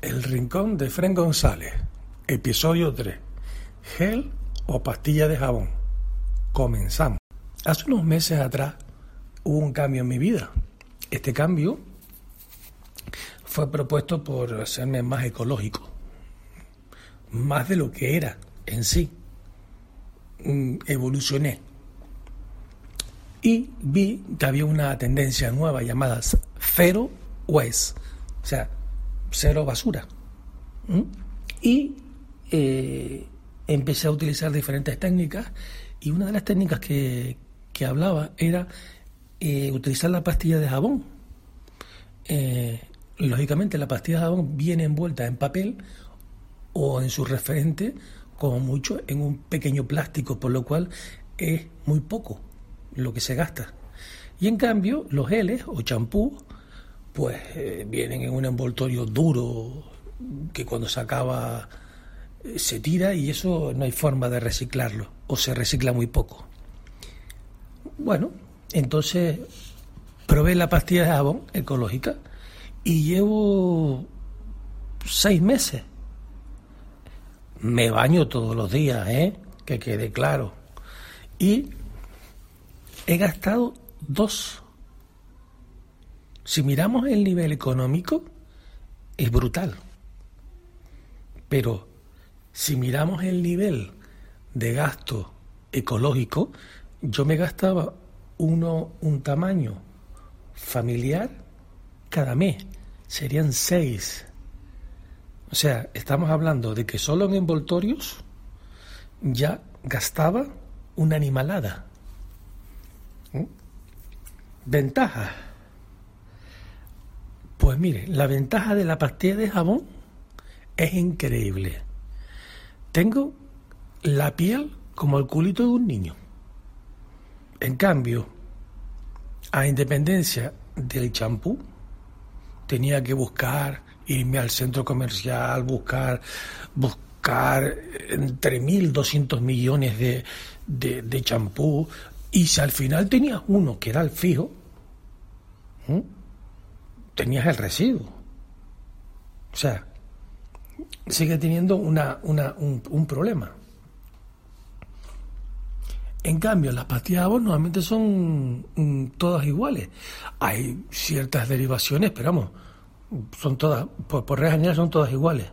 El Rincón de Fren González, episodio 3. Gel o pastilla de jabón. Comenzamos. Hace unos meses atrás hubo un cambio en mi vida. Este cambio fue propuesto por hacerme más ecológico, más de lo que era en sí. Mm, evolucioné y vi que había una tendencia nueva llamada Zero Waste, o sea, cero basura. Y eh, empecé a utilizar diferentes técnicas y una de las técnicas que, que hablaba era eh, utilizar la pastilla de jabón. Eh, lógicamente la pastilla de jabón viene envuelta en papel o en su referente, como mucho, en un pequeño plástico, por lo cual es muy poco lo que se gasta. Y en cambio, los geles o champú, pues eh, vienen en un envoltorio duro que cuando se acaba eh, se tira y eso no hay forma de reciclarlo o se recicla muy poco. Bueno, entonces probé la pastilla de jabón ecológica y llevo seis meses. Me baño todos los días, ¿eh? que quede claro. Y he gastado dos. Si miramos el nivel económico, es brutal. Pero si miramos el nivel de gasto ecológico, yo me gastaba uno un tamaño familiar cada mes. Serían seis. O sea, estamos hablando de que solo en envoltorios ya gastaba una animalada. ¿Mm? Ventaja. Pues mire, la ventaja de la pastilla de jabón es increíble. Tengo la piel como el culito de un niño. En cambio, a independencia del champú, tenía que buscar, irme al centro comercial, buscar, buscar entre 1.200 millones de, de champú, y si al final tenías uno que era el fijo, tenías el residuo. O sea, sigue teniendo una, una, un, problema. En cambio, las pastillas de jabón normalmente son mm, todas iguales. Hay ciertas derivaciones, pero vamos, son todas, por, por regla son todas iguales.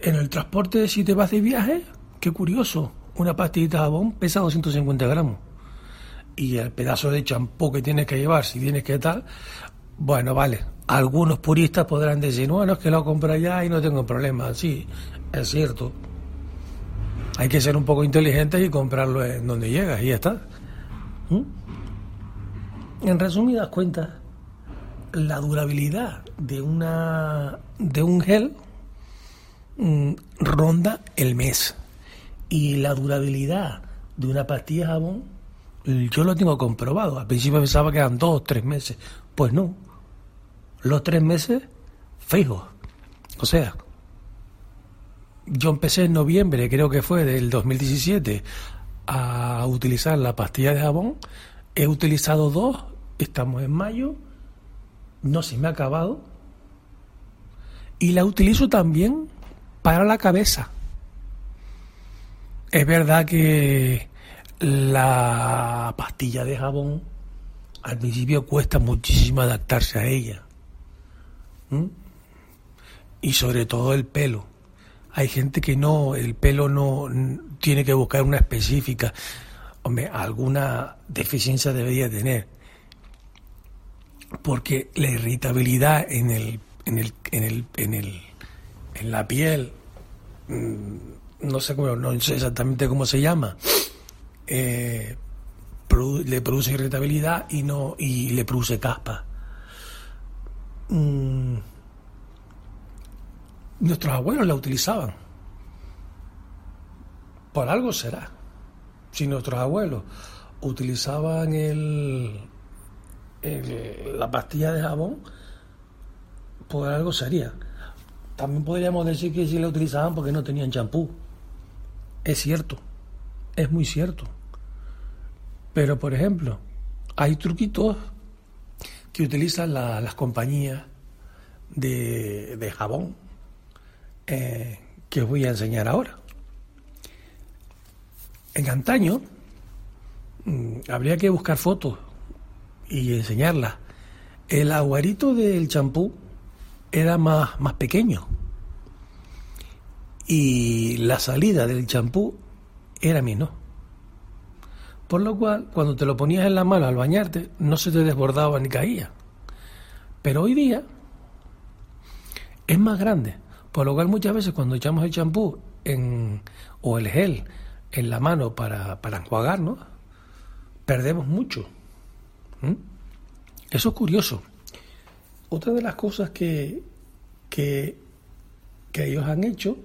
En el transporte, si te vas de viaje, qué curioso, una pastillita de jabón pesa 250 gramos. Y el pedazo de champú que tienes que llevar, si tienes que tal, bueno, vale. Algunos puristas podrán decir, bueno, es que lo compro allá y no tengo problema. Sí, es cierto. Hay que ser un poco inteligente y comprarlo en donde llegas y ya está. ¿Mm? En resumidas cuentas, la durabilidad de una de un gel mm, ronda el mes y la durabilidad de una pastilla de jabón, yo lo tengo comprobado. Al principio pensaba que eran dos o tres meses. Pues no. Los tres meses, fijos. O sea, yo empecé en noviembre, creo que fue del 2017, a utilizar la pastilla de jabón. He utilizado dos, estamos en mayo, no se me ha acabado. Y la utilizo también para la cabeza. Es verdad que la pastilla de jabón al principio cuesta muchísimo adaptarse a ella. Y sobre todo el pelo. Hay gente que no, el pelo no tiene que buscar una específica. Hombre, alguna deficiencia debería tener. Porque la irritabilidad en el, en el, en el, en el, en la piel mm, no sé cómo, no sé exactamente cómo se llama, eh, le produce irritabilidad y no y le produce caspa. Mm. Nuestros abuelos la utilizaban. Por algo será. Si nuestros abuelos utilizaban el, la pastilla de jabón, por algo sería. También podríamos decir que si la utilizaban porque no tenían champú. Es cierto, es muy cierto. Pero, por ejemplo, hay truquitos que utilizan las compañías de, jabón eh, que os voy a enseñar ahora. En antaño mm, habría que buscar fotos y enseñarlas. El aguarito del champú era más, más pequeño y la salida del champú era menor. Por lo cual, cuando te lo ponías en la mano al bañarte, no se te desbordaba ni caía. Pero hoy día es más grande. Por lo cual muchas veces cuando echamos el champú o el gel en la mano para, para enjuagarnos, perdemos mucho. ¿Mm? Eso es curioso. Otra de las cosas que, que ellos han hecho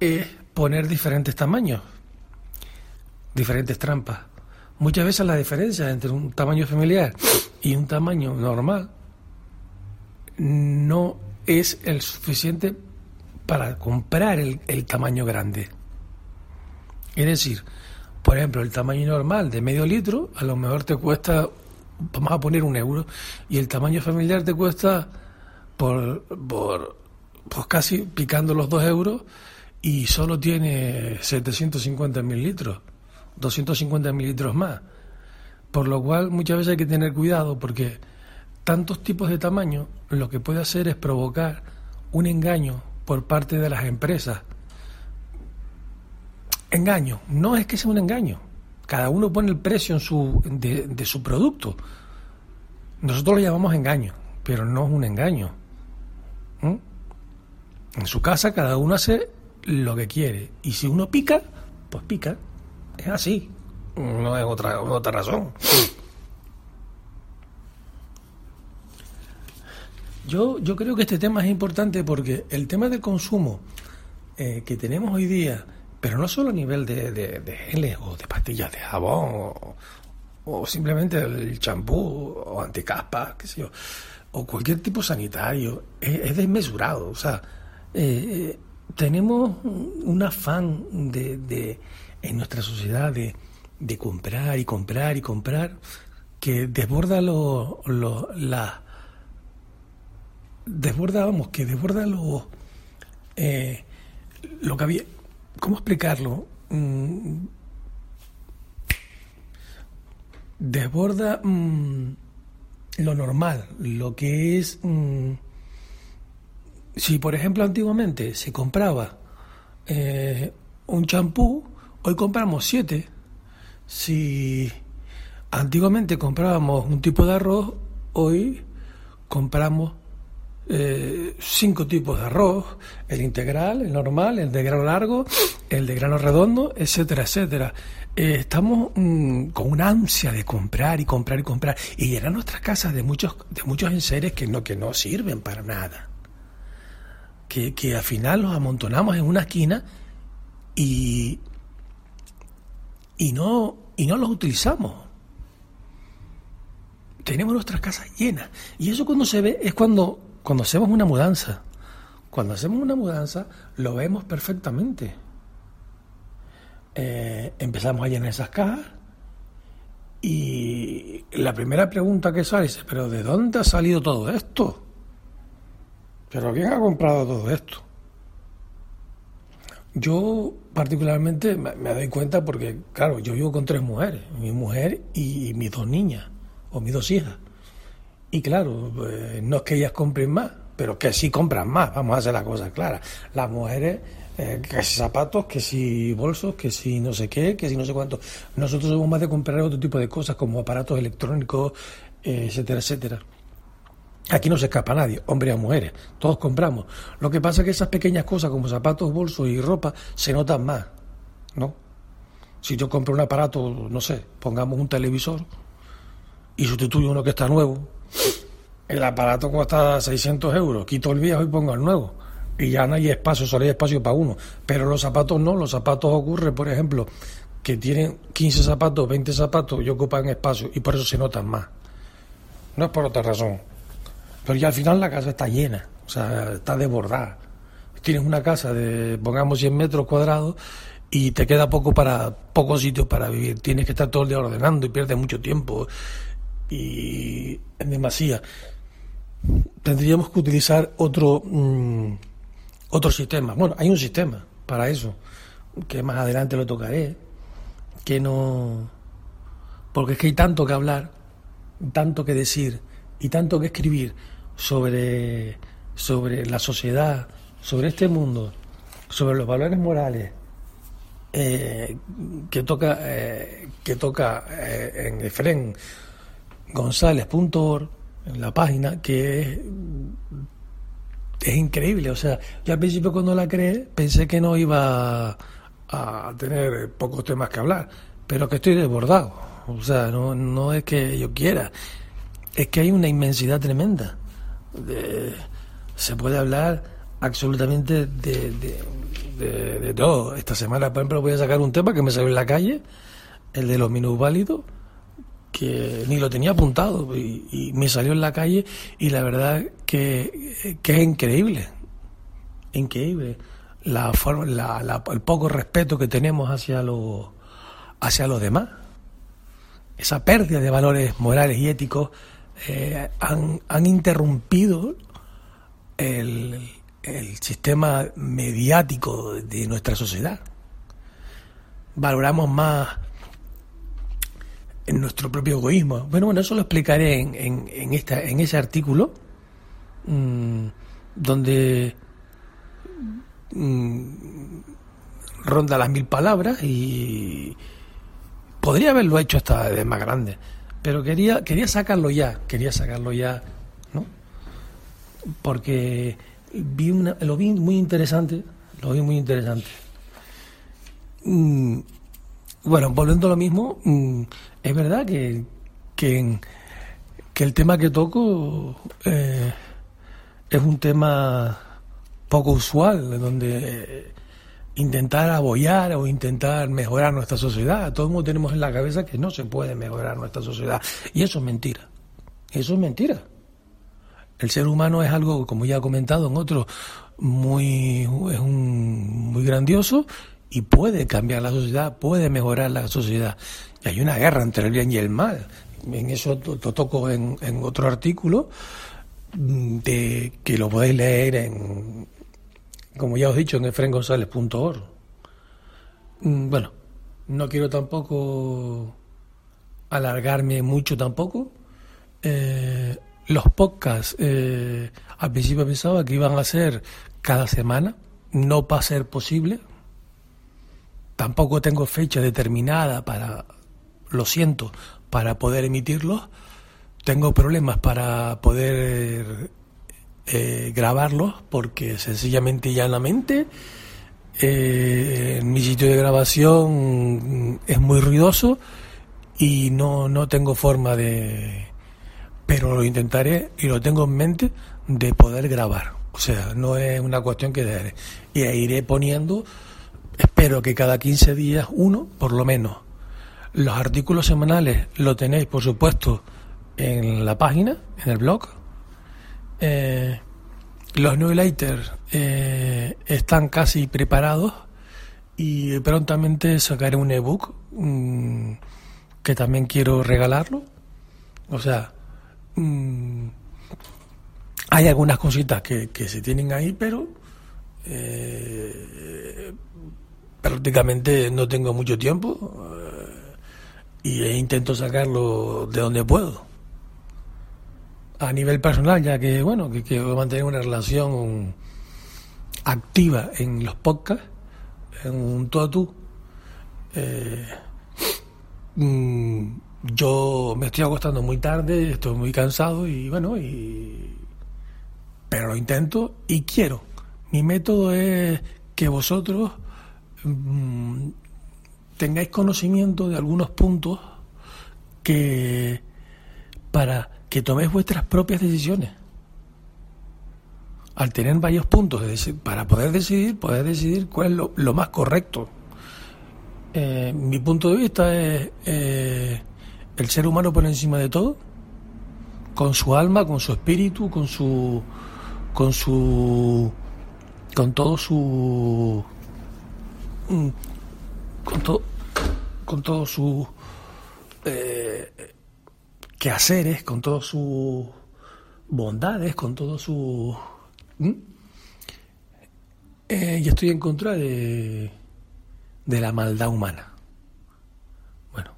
es poner diferentes tamaños, diferentes trampas. Muchas veces la diferencia entre un tamaño familiar y un tamaño normal no es el suficiente para comprar el, tamaño grande. Es decir, por ejemplo, el tamaño normal de medio litro a lo mejor te cuesta, vamos a poner un euro, y el tamaño familiar te cuesta por, por pues casi picando los dos euros y solo tiene 750 mililitros, 250 mililitros más. Por lo cual muchas veces hay que tener cuidado porque tantos tipos de tamaño lo que puede hacer es provocar un engaño por parte de las empresas. Engaño, no es que sea un engaño. Cada uno pone el precio en su, de, su producto. Nosotros lo llamamos engaño, pero no es un engaño. ¿Mm? En su casa cada uno hace lo que quiere. Y si uno pica, pues pica. Es así. No es otra, otra razón. Yo, yo creo que este tema es importante porque el tema del consumo eh, que tenemos hoy día, pero no solo a nivel de, de, de geles o de pastillas de jabón o, simplemente el champú o anticaspa, qué sé yo, o cualquier tipo sanitario, es, desmesurado. O sea, eh, tenemos un afán de, en nuestra sociedad de, de, comprar y comprar y comprar que desborda lo, lo, la desborda vamos que desborda lo eh, lo que había cómo explicarlo mm, desborda mm, lo normal lo que es mm, si, por ejemplo, antiguamente se compraba eh, un champú, hoy compramos siete. Si antiguamente comprábamos un tipo de arroz, hoy compramos eh, cinco tipos de arroz, el integral, el normal, el de grano largo, el de grano redondo, etcétera, etcétera. Eh, estamos mm, con una ansia de comprar y comprar y comprar y llenar nuestras casas de muchos de muchos enseres que no que no sirven para nada que, que al final los amontonamos en una esquina y, y, no, y no los utilizamos. Tenemos nuestras casas llenas. Y eso cuando se ve es cuando, cuando hacemos una mudanza. Cuando hacemos una mudanza lo vemos perfectamente. Eh, empezamos a llenar esas cajas y la primera pregunta que sale es, pero ¿de dónde ha salido todo esto? Pero ¿quién ha comprado todo esto? Yo particularmente me, doy cuenta porque, claro, yo vivo con tres mujeres, mi mujer y, mis dos niñas, o mis dos hijas. Y claro, pues, no es que ellas compren más, pero que sí compran más, vamos a hacer las cosas claras. Las mujeres, eh, que si zapatos, que si bolsos, que si no sé qué, que si no sé cuánto. Nosotros somos más de comprar otro tipo de cosas como aparatos electrónicos, eh, etcétera, etcétera. Aquí no se escapa nadie, hombres o mujeres, todos compramos. Lo que pasa es que esas pequeñas cosas como zapatos, bolsos y ropa se notan más, ¿no? Si yo compro un aparato, no sé, pongamos un televisor y sustituyo uno que está nuevo, el aparato cuesta 600 euros, quito el viejo y pongo el nuevo. Y ya no hay espacio, solo hay espacio para uno. Pero los zapatos no, los zapatos ocurre, por ejemplo, que tienen 15 zapatos, 20 zapatos y ocupan espacio y por eso se notan más. No es por otra razón. Pero ya al final la casa está llena, o sea, está desbordada. Tienes una casa de, pongamos, 100 metros cuadrados y te queda poco para poco sitio para vivir. Tienes que estar todo el día ordenando y pierdes mucho tiempo y en demasía. tendríamos que utilizar otro, mm, otro sistema. Bueno, hay un sistema para eso, que más adelante lo tocaré, que no... Porque es que hay tanto que hablar, tanto que decir y tanto que escribir sobre, sobre la sociedad, sobre este mundo, sobre los valores morales, eh, que toca, eh, que toca eh, en Efren González.org, en la página, que es, es, increíble. O sea, yo al principio cuando la creé pensé que no iba a, tener pocos temas que hablar, pero que estoy desbordado. O sea, no, no es que yo quiera, es que hay una inmensidad tremenda. Se puede hablar absolutamente de, de, todo. Esta semana, por ejemplo, voy a sacar un tema que me salió en la calle, el de los minusválidos, que ni lo tenía apuntado y, me salió en la calle y la verdad que, que es increíble, increíble la forma, la, el poco respeto que tenemos hacia los hacia los demás. Esa pérdida de valores morales y éticos eh, han, han interrumpido el, el sistema mediático de nuestra sociedad. Valoramos más en nuestro propio egoísmo. Bueno, bueno, eso lo explicaré en, en, esta, en ese artículo, mm, donde mm, ronda las mil palabras y podría haberlo hecho hasta de más grande, pero quería, quería sacarlo ya, quería sacarlo ya, ¿no? Porque vi una, lo vi muy interesante, lo vi muy interesante. Mm, bueno, volviendo a lo mismo, mm, es verdad que, que, el tema que toco eh, es un tema poco usual, donde intentar apoyar o intentar mejorar nuestra sociedad. Todos mundo tenemos en la cabeza que no se puede mejorar nuestra sociedad. Y eso es mentira. Eso es mentira. El ser humano es algo, como ya he comentado en otro, muy, es un, muy grandioso y puede cambiar la sociedad, puede mejorar la sociedad. Y hay una guerra entre el bien y el mal. En eso lo toco en, en otro artículo mm, de que lo podéis leer en, como ya os he dicho, en efrengonzález.org. Mm, bueno, no quiero tampoco alargarme mucho tampoco. Eh, los podcasts, eh, al principio pensaba que iban a ser cada semana, no va a ser posible. Tampoco tengo fecha determinada para, lo siento, para poder emitirlos. Tengo problemas para poder eh, grabarlos porque sencillamente y llanamente eh, mi sitio de grabación es muy ruidoso y no, no tengo forma de, pero lo intentaré y lo tengo en mente de poder grabar. O sea, no es una cuestión que dejaré. Y iré poniendo, espero que cada 15 días uno, por lo menos. Los artículos semanales lo tenéis, por supuesto, en la página, en el blog. Eh, los newsletters eh, están casi preparados y prontamente sacaré un ebook mm, que también quiero regalarlo. O sea, Mm, hay algunas cositas que, se tienen ahí, pero eh, prácticamente no tengo mucho tiempo eh, y intento sacarlo de donde puedo. A nivel personal, ya que, bueno, que quiero mantener una relación activa en los podcasts, en un tú. Eh, mm, yo me estoy acostando muy tarde, estoy muy cansado y bueno, y pero lo intento y quiero. Mi método es que vosotros mm, tengáis conocimiento de algunos puntos que para que toméis vuestras propias decisiones. Al tener varios puntos para poder decidir, poder decidir cuál es lo, más correcto. Eh, mi punto de vista es eh, el ser humano por encima de todo, con su alma, con su espíritu, con su con su con todo su mm, con todo con todo su eh, quehaceres, con todo su bondades, con todo su... Eh, y estoy en contra de, de la maldad humana. Bueno,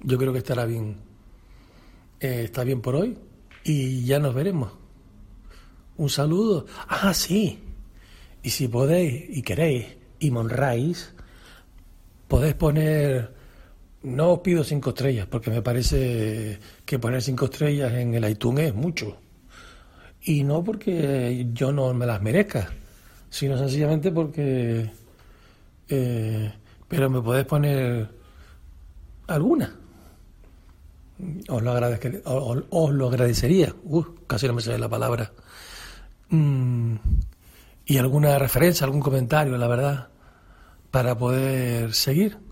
yo creo que estará bien. Eh, está bien por hoy y ya nos veremos. Un saludo. Ah, sí. Y si podéis y queréis y monráis, podéis poner no os pido cinco estrellas, porque me parece que poner cinco estrellas en el iTunes es mucho. Y no porque yo no me las merezca, sino sencillamente porque... Eh, pero me podéis poner alguna. Os lo, os, lo agradecería. Uh, casi no me sale la palabra. Mm, y alguna referencia, algún comentario, la verdad, para poder seguir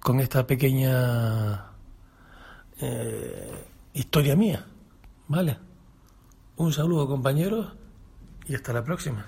con esta pequeña eh, historia mía. ¿Vale? Un saludo compañeros y hasta la próxima.